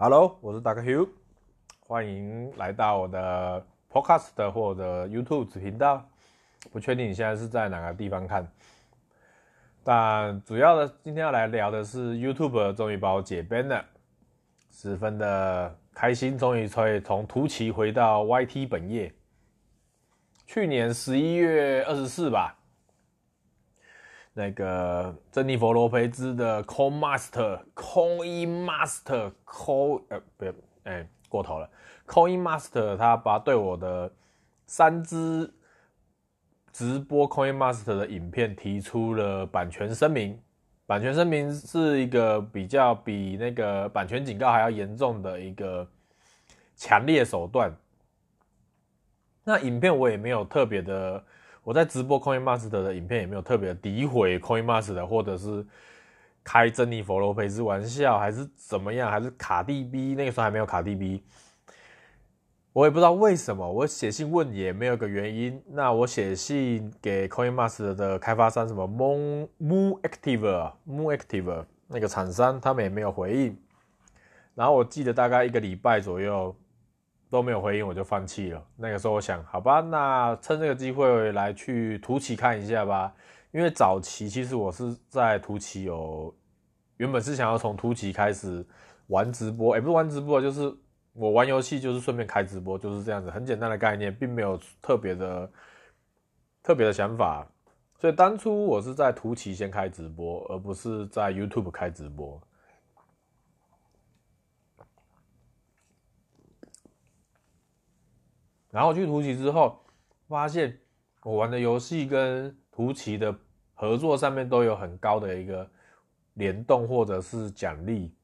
Hello，我是 Dr. Hugh，欢迎来到我的 Podcast 或者 YouTube 子频道。不确定你现在是在哪个地方看，但主要的今天要来聊的是 YouTube 终于把我解编了，十分的开心，终于可以从图奇回到 YT 本业。去年十一月二十四吧。那个珍妮佛罗培兹的 Coin Master，Coin Master，Coin 呃不哎过头了，Coin Master 他把对我的三支直播 Coin Master 的影片提出了版权声明，版权声明是一个比较比那个版权警告还要严重的一个强烈手段。那影片我也没有特别的。我在直播 Coin Master 的影片也没有特别诋毁 Coin Master，或者是开珍妮佛罗培兹玩笑，还是怎么样，还是卡蒂 B，那个时候还没有卡蒂 B，我也不知道为什么，我写信问也没有个原因。那我写信给 Coin Master 的开发商，什么 Moon Moon Active Moon Active 那个厂商，他们也没有回应。然后我记得大概一个礼拜左右。都没有回应，我就放弃了。那个时候我想，好吧，那趁这个机会来去图奇看一下吧。因为早期其实我是在图奇有，原本是想要从图奇开始玩直播，也不是玩直播，就是我玩游戏就是顺便开直播，就是这样子，很简单的概念，并没有特别的特别的想法。所以当初我是在图奇先开直播，而不是在 YouTube 开直播。然后去图奇之后，发现我玩的游戏跟图奇的合作上面都有很高的一个联动或者是奖励。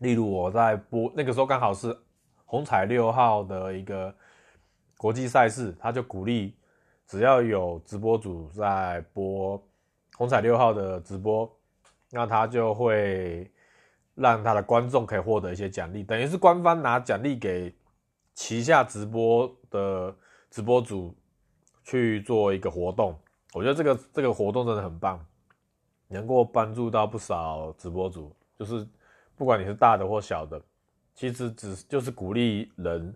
例如我在播那个时候刚好是红彩六号的一个国际赛事，他就鼓励只要有直播主在播红彩六号的直播，那他就会让他的观众可以获得一些奖励，等于是官方拿奖励给。旗下直播的直播组去做一个活动，我觉得这个这个活动真的很棒，能够帮助到不少直播主。就是不管你是大的或小的，其实只就是鼓励人、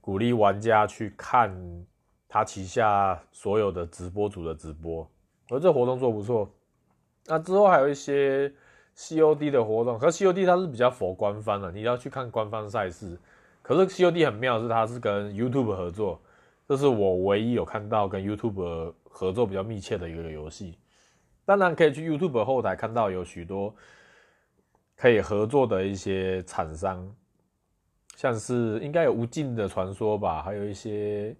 鼓励玩家去看他旗下所有的直播组的直播。而这活动做不错。那之后还有一些 COD 的活动，可 COD 它是比较佛官方的，你要去看官方赛事。可是 COD 很妙，是它是跟 YouTube 合作，这是我唯一有看到跟 YouTube 合作比较密切的一个游戏。当然可以去 YouTube 后台看到有许多可以合作的一些厂商，像是应该有无尽的传说吧，还有一些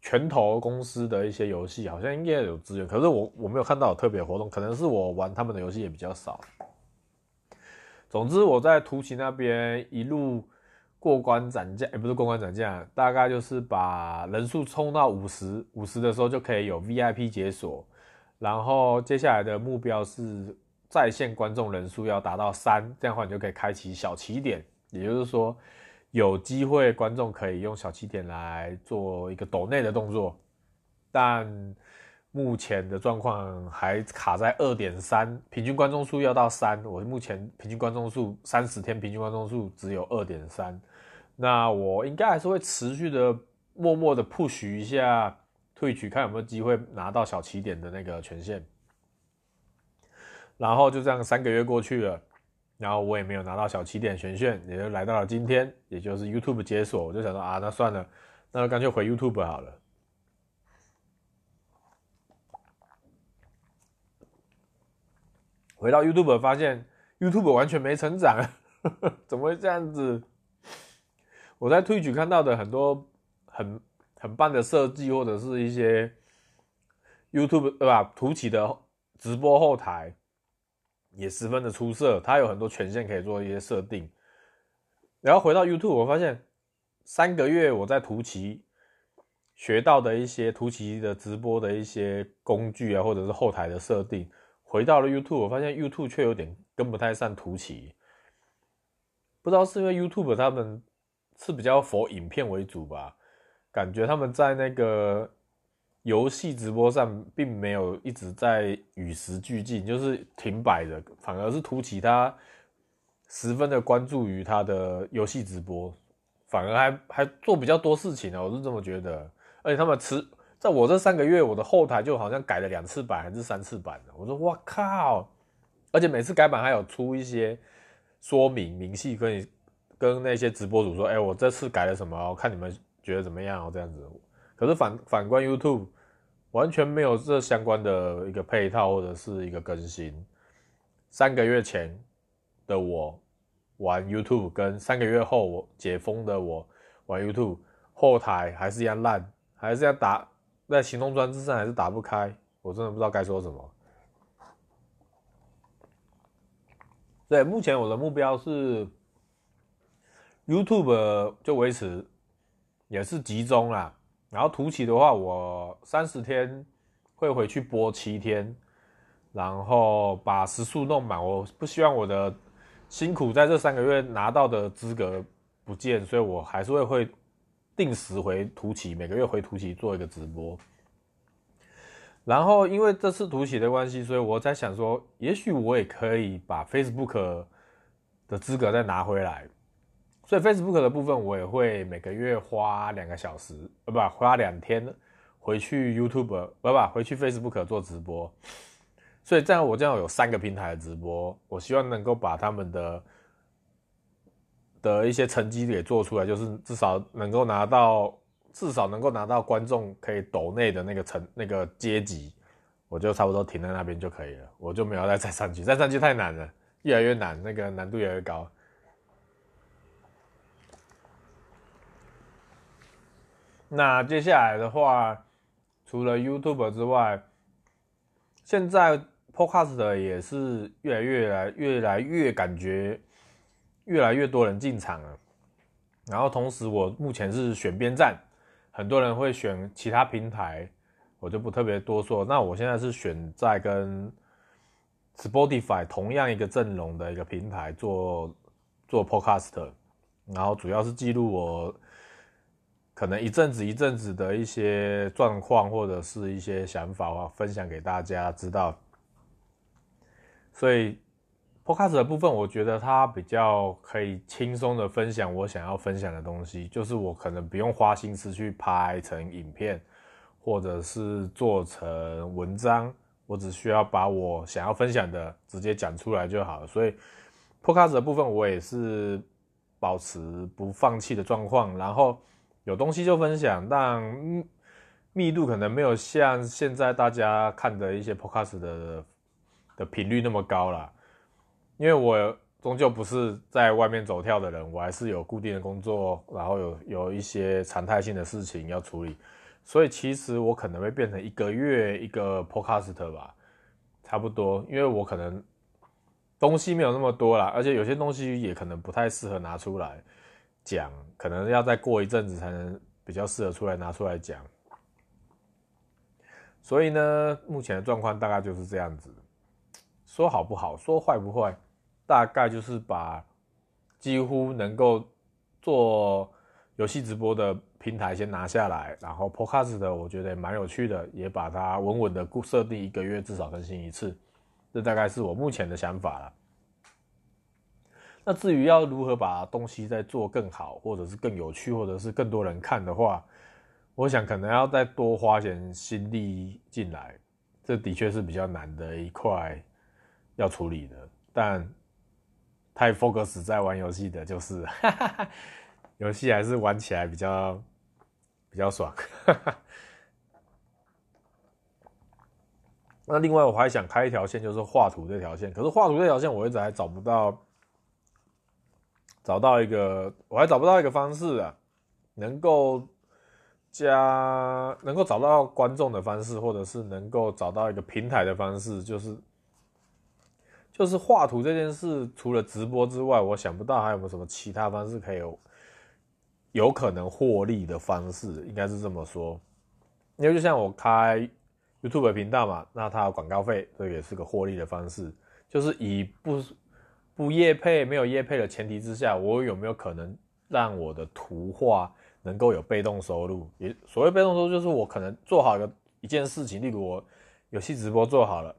拳头公司的一些游戏，好像应该有资源。可是我我没有看到有特别活动，可能是我玩他们的游戏也比较少。总之我在图奇那边一路。过关斩将，也不是过关斩将，大概就是把人数冲到五十，五十的时候就可以有 VIP 解锁，然后接下来的目标是在线观众人数要达到三，这样的话你就可以开启小起点，也就是说有机会观众可以用小起点来做一个抖内的动作，但目前的状况还卡在二点三，平均观众数要到三，我目前平均观众数三十天平均观众数只有二点三。那我应该还是会持续的默默的 push 一下 Twitch，看有没有机会拿到小起点的那个权限。然后就这样三个月过去了，然后我也没有拿到小起点权限，也就来到了今天，也就是 YouTube 解锁。我就想说啊，那算了，那干脆回 YouTube 好了。回到 YouTube 发现 YouTube 完全没成长，怎么会这样子？我在推举看到的很多很很棒的设计，或者是一些 YouTube 对吧？图奇的直播后台也十分的出色，它有很多权限可以做一些设定。然后回到 YouTube，我发现三个月我在图奇学到的一些图奇的直播的一些工具啊，或者是后台的设定，回到了 YouTube，我发现 YouTube 却有点跟不太上图奇。不知道是因为 YouTube 他们。是比较佛影片为主吧，感觉他们在那个游戏直播上并没有一直在与时俱进，就是停摆的，反而是图奇他十分的关注于他的游戏直播，反而还还做比较多事情呢，我是这么觉得。而且他们持在我这三个月，我的后台就好像改了两次版还是三次版的，我说哇靠！而且每次改版还有出一些说明明细，跟你跟那些直播主说，哎，我这次改了什么？我看你们觉得怎么样哦？这样子。可是反反观 YouTube，完全没有这相关的一个配套或者是一个更新。三个月前的我玩 YouTube，跟三个月后我解封的我玩 YouTube，后台还是一样烂，还是要打在行动装置上还是打不开，我真的不知道该说什么。对，目前我的目标是 YouTube 就维持，也是集中啦。然后图奇的话，我三十天会回去播七天，然后把时数弄满。我不希望我的辛苦在这三个月拿到的资格不见，所以我还是会会定时回图奇，每个月回图奇做一个直播。然后，因为这次图奇的关系，所以我在想说，也许我也可以把 Facebook 的资格再拿回来。所以 Facebook 的部分，我也会每个月花两个小时，呃，不，花两天回去 YouTube，不不，回去 Facebook 做直播。所以这样，我这样有三个平台的直播，我希望能够把他们的的一些成绩给做出来，就是至少能够拿到。至少能够拿到观众可以抖内的那个层那个阶级，我就差不多停在那边就可以了，我就没有再再上去，再上去太难了，越来越难，那个难度越来越高。那接下来的话，除了 YouTube 之外，现在 Podcast 也是越来越来越来越感觉越来越多人进场了，然后同时我目前是选边站。很多人会选其他平台，我就不特别多说。那我现在是选在跟 Spotify 同样一个阵容的一个平台做做 Podcast，然后主要是记录我可能一阵子一阵子的一些状况或者是一些想法，我分享给大家知道。所以。Podcast 的部分，我觉得它比较可以轻松的分享我想要分享的东西，就是我可能不用花心思去拍成影片，或者是做成文章，我只需要把我想要分享的直接讲出来就好了。所以 Podcast 的部分，我也是保持不放弃的状况，然后有东西就分享，但密度可能没有像现在大家看的一些 Podcast 的的频率那么高啦。因为我终究不是在外面走跳的人，我还是有固定的工作，然后有有一些常态性的事情要处理，所以其实我可能会变成一个月一个 podcast 吧，差不多。因为我可能东西没有那么多啦，而且有些东西也可能不太适合拿出来讲，可能要再过一阵子才能比较适合出来拿出来讲。所以呢，目前的状况大概就是这样子。说好不好，说坏不坏，大概就是把几乎能够做游戏直播的平台先拿下来，然后 Podcast 的我觉得蛮有趣的，也把它稳稳的固设定一个月至少更新一次，这大概是我目前的想法了。那至于要如何把东西再做更好，或者是更有趣，或者是更多人看的话，我想可能要再多花点心力进来，这的确是比较难的一块。要处理的，但太 focus 在玩游戏的，就是 游戏还是玩起来比较比较爽。那另外我还想开一条线，就是画图这条线。可是画图这条线，我一直还找不到找到一个，我还找不到一个方式啊，能够加能够找到观众的方式，或者是能够找到一个平台的方式，就是。就是画图这件事，除了直播之外，我想不到还有没有什么其他方式可以有有可能获利的方式，应该是这么说。因为就像我开 YouTube 频道嘛，那它有广告费，这也是个获利的方式。就是以不不业配、没有业配的前提之下，我有没有可能让我的图画能够有被动收入？也所谓被动收入，就是我可能做好一个一件事情，例如我游戏直播做好了。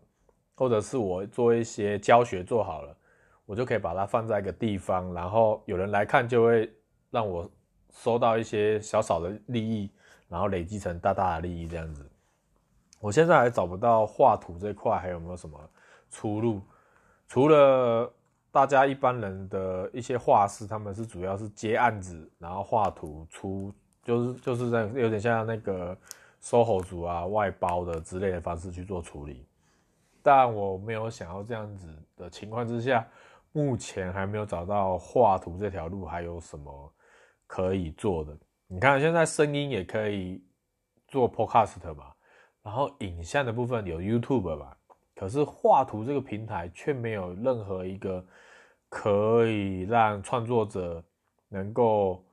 或者是我做一些教学做好了，我就可以把它放在一个地方，然后有人来看，就会让我收到一些小小的利益，然后累积成大大的利益这样子。我现在还找不到画图这块还有没有什么出路，除了大家一般人的一些画师，他们是主要是接案子，然后画图出，就是就是在有点像那个 SOHO 族啊外包的之类的方式去做处理。但我没有想要这样子的情况之下，目前还没有找到画图这条路还有什么可以做的。你看现在声音也可以做 Podcast 嘛。然后影像的部分有 YouTube 吧，可是画图这个平台却没有任何一个可以让创作者能够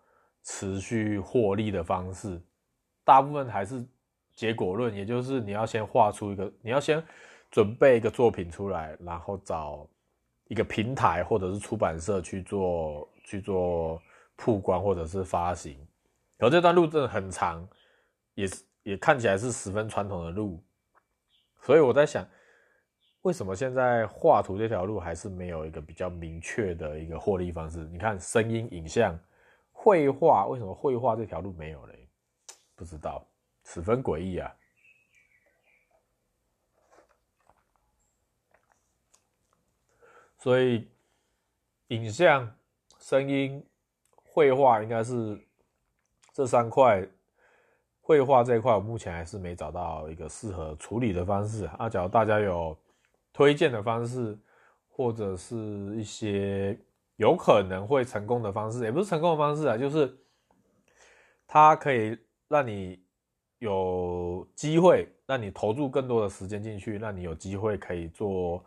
持续获利的方式。大部分还是结果论，也就是你要先画出一个，你要先准备一个作品出来，然后找一个平台或者是出版社去做去做曝光或者是发行。然后这段路真的很长，也是。也看起来是十分传统的路，所以我在想，为什么现在画图这条路还是没有一个比较明确的一个获利方式？你看声音、影像、绘画，为什么绘画这条路没有嘞？不知道，十分诡异啊！所以，影像、声音、绘画应该是这三块。绘画这一块，我目前还是没找到一个适合处理的方式啊。假如大家有推荐的方式，或者是一些有可能会成功的方式，也不是成功的方式啊，就是它可以让你有机会，让你投入更多的时间进去，让你有机会可以做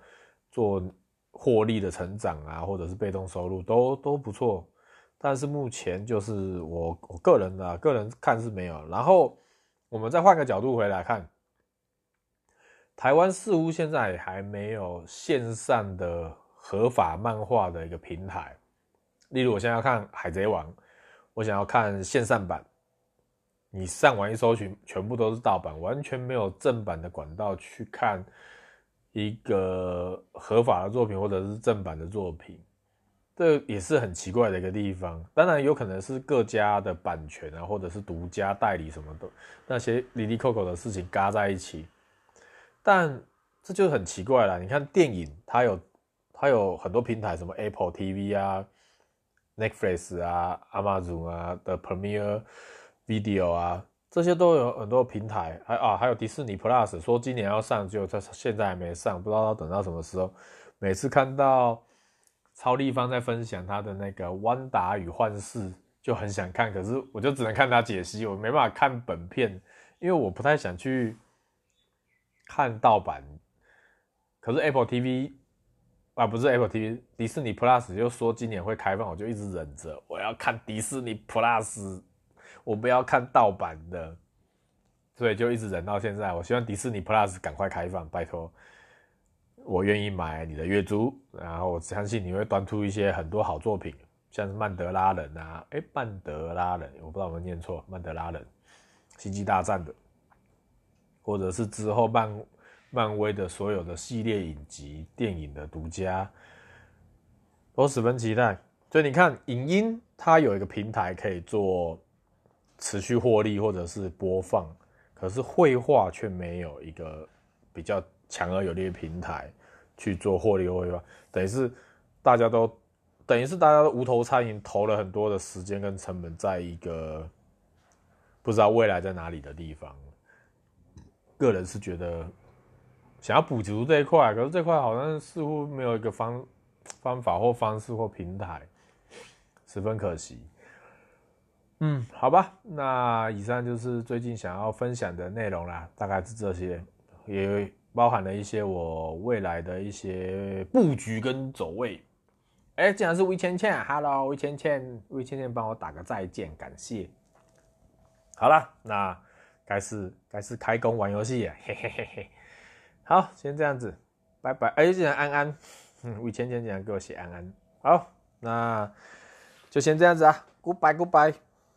做获利的成长啊，或者是被动收入都都不错。但是目前就是我我个人的个人看是没有。然后我们再换个角度回来看，台湾似乎现在还没有线上的合法漫画的一个平台。例如，我现在要看《海贼王》，我想要看线上版，你上网一搜寻，全部都是盗版，完全没有正版的管道去看一个合法的作品或者是正版的作品。这也是很奇怪的一个地方，当然有可能是各家的版权啊，或者是独家代理什么的那些哩哩扣扣的事情嘎在一起，但这就很奇怪了。你看电影，它有它有很多平台，什么 Apple TV 啊、Netflix 啊、Amazon 啊的 Premier Video 啊，这些都有很多平台，还啊还有迪士尼 Plus，说今年要上，就它现在还没上，不知道要等到什么时候。每次看到。超立方在分享他的那个《汪达与幻视》，就很想看，可是我就只能看他解析，我没办法看本片，因为我不太想去看盗版。可是 Apple TV 啊，不是 Apple TV，迪士尼 Plus 就说今年会开放，我就一直忍着，我要看迪士尼 Plus，我不要看盗版的，所以就一直忍到现在。我希望迪士尼 Plus 赶快开放，拜托。我愿意买你的月租，然后我相信你会端出一些很多好作品，像是曼德拉人啊，诶，曼德拉人，我不知道有没有念错，曼德拉人，星际大战的，或者是之后漫漫威的所有的系列影集、电影的独家，都十分期待。所以你看，影音它有一个平台可以做持续获利或者是播放，可是绘画却没有一个比较。强而有力的平台去做获利会吧，等于是大家都等于是大家都无头苍蝇，投了很多的时间跟成本在一个不知道未来在哪里的地方。个人是觉得想要补足这一块，可是这块好像似乎没有一个方方法或方式或平台，十分可惜。嗯，好吧，那以上就是最近想要分享的内容啦，大概是这些，也。包含了一些我未来的一些布局跟走位。哎，竟然是魏倩倩，Hello，魏倩倩，魏倩倩帮我打个再见，感谢。好了，那该是该是开工玩游戏，嘿嘿嘿嘿。好，先这样子，拜拜。哎，竟然安安，嗯，魏倩倩竟然给我写安安。好，那就先这样子啊，Goodbye，Goodbye。